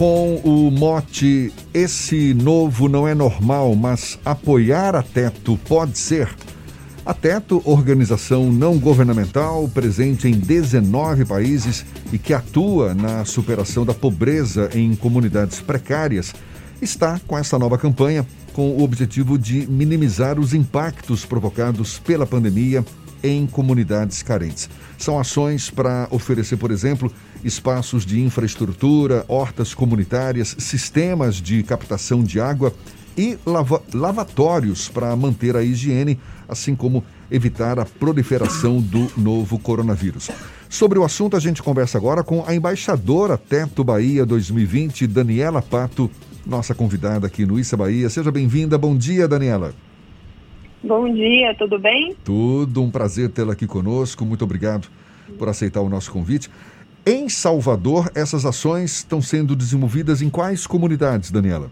com o mote Esse novo não é normal, mas apoiar a Teto pode ser. A Teto, organização não governamental presente em 19 países e que atua na superação da pobreza em comunidades precárias, está com essa nova campanha com o objetivo de minimizar os impactos provocados pela pandemia em comunidades carentes. São ações para oferecer, por exemplo, espaços de infraestrutura, hortas comunitárias, sistemas de captação de água e lava lavatórios para manter a higiene, assim como evitar a proliferação do novo coronavírus. Sobre o assunto, a gente conversa agora com a embaixadora Teto Bahia 2020, Daniela Pato, nossa convidada aqui no Issa Bahia. Seja bem-vinda. Bom dia, Daniela. Bom dia, tudo bem? Tudo, um prazer tê-la aqui conosco. Muito obrigado por aceitar o nosso convite. Em Salvador, essas ações estão sendo desenvolvidas em quais comunidades, Daniela?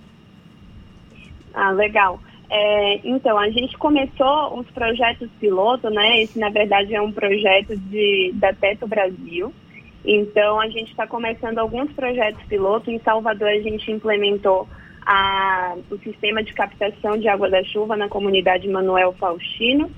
Ah, legal. É, então, a gente começou os projetos piloto, né? Esse, na verdade, é um projeto de, da Teto Brasil. Então, a gente está começando alguns projetos piloto. Em Salvador, a gente implementou a, o sistema de captação de água da chuva na comunidade Manuel Faustino.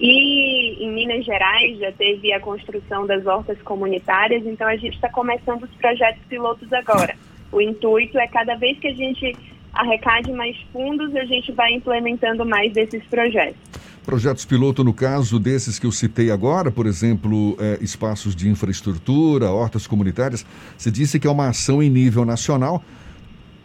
E em Minas Gerais já teve a construção das hortas comunitárias, então a gente está começando os projetos pilotos agora. O intuito é cada vez que a gente arrecade mais fundos, a gente vai implementando mais desses projetos. Projetos piloto, no caso desses que eu citei agora, por exemplo, é, espaços de infraestrutura, hortas comunitárias, você disse que é uma ação em nível nacional,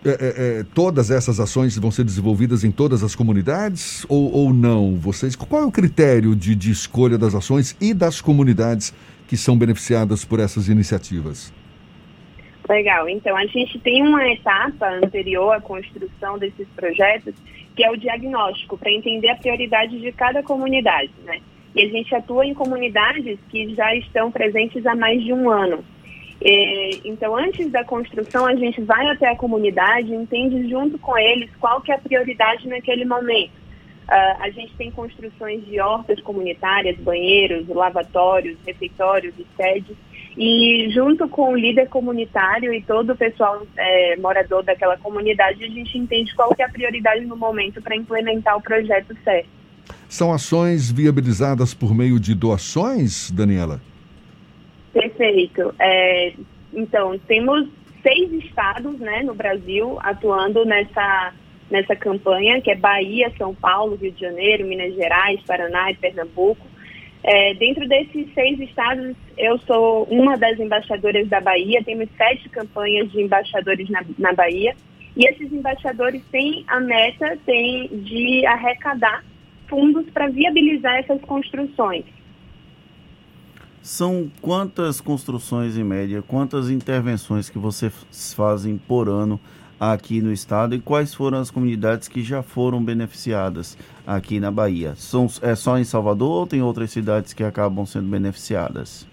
é, é, é, todas essas ações vão ser desenvolvidas em todas as comunidades ou, ou não? Vocês, qual é o critério de, de escolha das ações e das comunidades que são beneficiadas por essas iniciativas? Legal. Então, a gente tem uma etapa anterior à construção desses projetos, que é o diagnóstico, para entender a prioridade de cada comunidade, né? E a gente atua em comunidades que já estão presentes há mais de um ano. É, então, antes da construção, a gente vai até a comunidade, entende junto com eles qual que é a prioridade naquele momento. Uh, a gente tem construções de hortas comunitárias, banheiros, lavatórios, refeitórios e sedes. E junto com o líder comunitário e todo o pessoal é, morador daquela comunidade, a gente entende qual que é a prioridade no momento para implementar o projeto certo. São ações viabilizadas por meio de doações, Daniela? Perfeito. É, então, temos seis estados né, no Brasil atuando nessa, nessa campanha, que é Bahia, São Paulo, Rio de Janeiro, Minas Gerais, Paraná e Pernambuco. É, dentro desses seis estados, eu sou uma das embaixadoras da Bahia, temos sete campanhas de embaixadores na, na Bahia, e esses embaixadores têm a meta têm de arrecadar fundos para viabilizar essas construções. São quantas construções em média, quantas intervenções que vocês fazem por ano aqui no estado e quais foram as comunidades que já foram beneficiadas aqui na Bahia? São, é só em Salvador ou tem outras cidades que acabam sendo beneficiadas?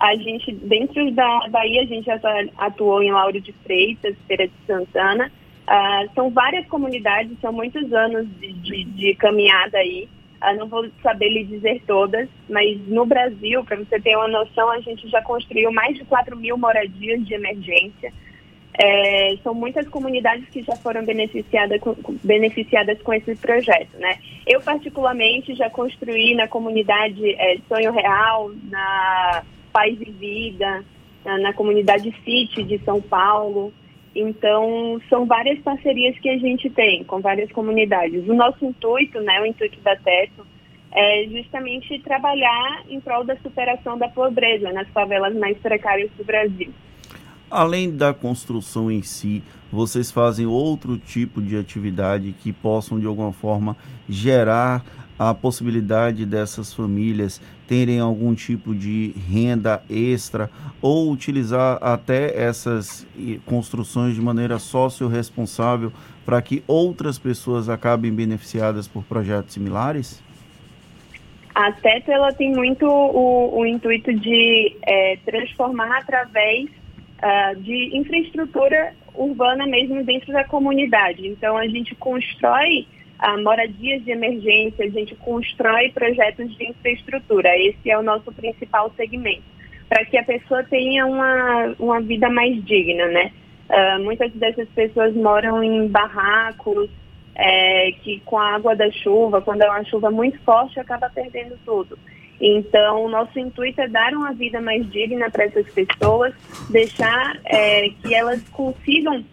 A gente, dentro da Bahia, a gente já atuou em Lauro de Freitas, Feira de Santana. Uh, são várias comunidades, são muitos anos de, de, de caminhada aí. Uh, não vou saber lhe dizer todas, mas no Brasil, para você ter uma noção, a gente já construiu mais de 4 mil moradias de emergência. É, são muitas comunidades que já foram beneficiadas com, beneficiadas com esse projeto, né? Eu, particularmente, já construí na comunidade é, Sonho Real, na Paz e Vida, na, na comunidade City de São Paulo. Então, são várias parcerias que a gente tem com várias comunidades. O nosso intuito, né, o intuito da Teto, é justamente trabalhar em prol da superação da pobreza nas favelas mais precárias do Brasil. Além da construção em si, vocês fazem outro tipo de atividade que possam de alguma forma gerar a possibilidade dessas famílias terem algum tipo de renda extra ou utilizar até essas construções de maneira socio-responsável para que outras pessoas acabem beneficiadas por projetos similares? A TETO ela tem muito o, o intuito de é, transformar através uh, de infraestrutura urbana mesmo dentro da comunidade. Então a gente constrói uh, moradias de emergência, a gente constrói projetos de infraestrutura. Esse é o nosso principal segmento, para que a pessoa tenha uma, uma vida mais digna, né? Uh, muitas dessas pessoas moram em barracos, é, que com a água da chuva, quando é uma chuva muito forte, acaba perdendo tudo. Então, o nosso intuito é dar uma vida mais digna para essas pessoas, deixar é, que elas consigam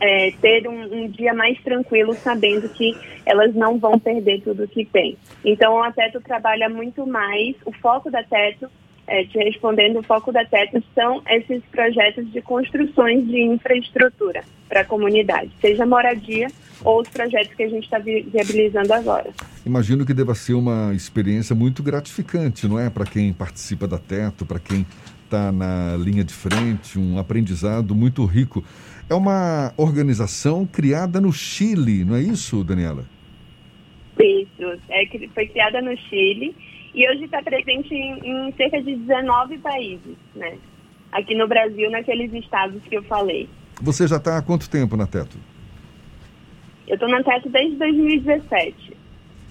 é, ter um, um, dia mais tranquilo, sabendo que elas não vão perder tudo que tem. Então, a Teto trabalha muito mais, o foco da Teto é, te respondendo, o foco da TETO são esses projetos de construções de infraestrutura para a comunidade, seja moradia ou os projetos que a gente está viabilizando agora. Imagino que deva ser uma experiência muito gratificante, não é? Para quem participa da Teto, para quem está na linha de frente, um aprendizado muito rico. É uma organização criada no Chile, não é isso, Daniela? Isso, é, foi criada no Chile e hoje está presente em, em, cerca de 19 países, né? Aqui no Brasil, naqueles estados que eu falei. Você já está há quanto tempo na Teto? Eu estou na Teto desde 2017,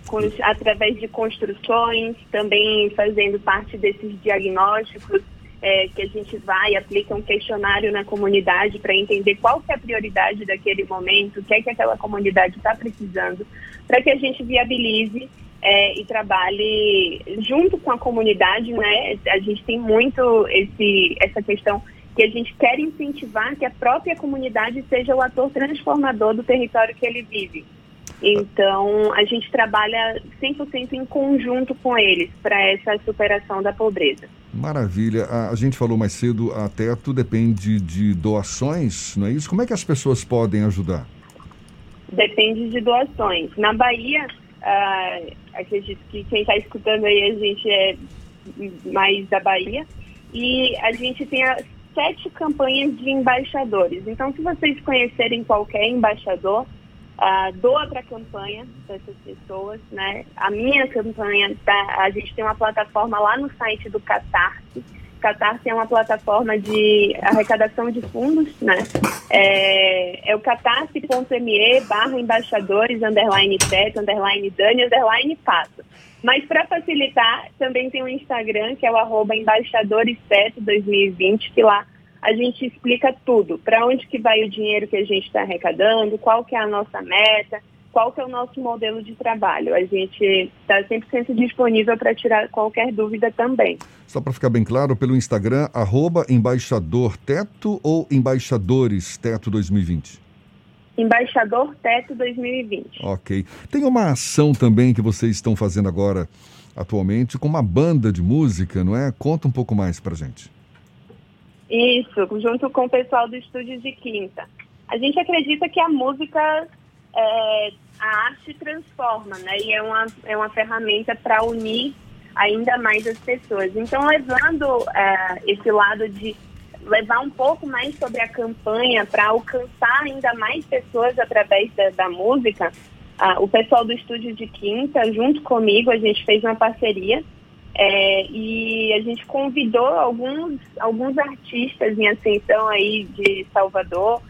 com, através de construções, também fazendo parte desses diagnósticos é, que a gente vai, aplica um questionário na comunidade para entender qual é a prioridade daquele momento, o que é que aquela comunidade está precisando, para que a gente viabilize é, e trabalhe junto com a comunidade, né? A gente tem muito esse, essa questão que a gente quer incentivar que a própria comunidade seja o ator transformador do território que ele vive. Então, a gente trabalha 100% em conjunto com eles para essa superação da pobreza. Maravilha. A, a, gente falou mais cedo, a Teto depende de doações, não é isso? Como é que as pessoas podem ajudar? Depende de doações. Na Bahia, uh, acredito que quem está escutando aí a gente é mais da Bahia. E a gente tem a, sete campanhas de embaixadores. Então, se vocês conhecerem qualquer embaixador, uh, doa para a campanha dessas pessoas, né? A minha campanha, tá, a gente tem uma plataforma lá no site do Catarse, Catarse é uma plataforma de arrecadação de fundos, né? É, é o catarse.me barra embaixadores, underline teto, underline dani, underline passo. Mas para facilitar, também tem o um Instagram, que é o arroba embaixadoresteto 2020, que lá a gente explica tudo, para onde que vai o dinheiro que a gente está arrecadando, qual que é a nossa meta, qual que é o nosso modelo de trabalho. A gente está 100% disponível para tirar qualquer dúvida também. Só para ficar bem claro, pelo Instagram, arroba embaixador teto ou embaixadores teto 2020? Embaixador Teto 2020. Ok. Tem uma ação também que vocês estão fazendo agora, atualmente, com uma banda de música, não é? Conta um pouco mais para gente. Isso, junto com o pessoal do Estúdio de Quinta. A gente acredita que a música é, a arte transforma, né? E é uma, é uma ferramenta para unir ainda mais as pessoas. Então, levando é, esse lado de levar um pouco mais sobre a campanha para alcançar ainda mais pessoas através da, da música, o pessoal do Estúdio de Quinta, junto comigo, a gente fez uma parceria é, e a gente convidou alguns, alguns artistas em ascensão aí de Salvador.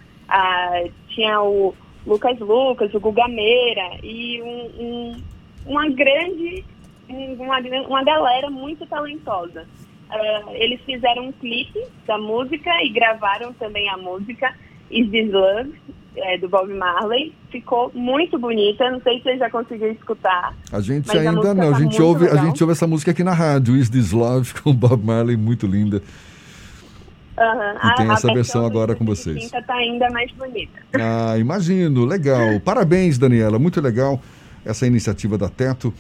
tinha o Lucas Lucas, o Gugameira e um, um, uma grande, uma, uma galera muito talentosa. Uh, eles fizeram um clipe da música e gravaram também a música Is This Love, é, do Bob Marley. Ficou muito bonita, não sei se você já conseguiu escutar. A gente ainda a não, a gente, ouve, a gente ouve essa música aqui na rádio, Is This Love, com o Bob Marley, muito linda. Uhum. E tem a, essa a versão agora com vocês. Está ainda mais bonita. Ah, imagino, legal. Parabéns, Daniela, muito legal essa iniciativa da Teto.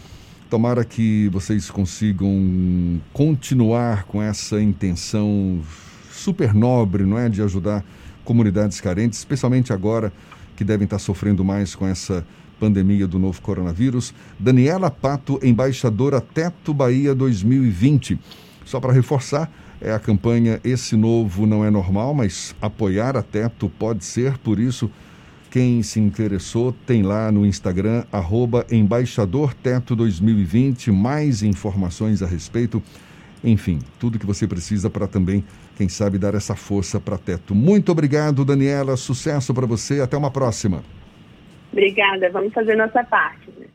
Tomara que vocês consigam continuar com essa intenção super nobre, não é, de ajudar comunidades carentes, especialmente agora que devem estar sofrendo mais com essa pandemia do novo coronavírus. Daniela Pato, embaixadora Teto Bahia 2020. Só para reforçar, é a campanha Esse Novo Não É Normal, mas apoiar a Teto pode ser, por isso, quem se interessou tem lá no Instagram, arroba Embaixador Teto 2020, mais informações a respeito. Enfim, tudo que você precisa para também, quem sabe, dar essa força para Teto. Muito obrigado, Daniela. Sucesso para você. Até uma próxima. Obrigada. Vamos fazer nossa parte. Né?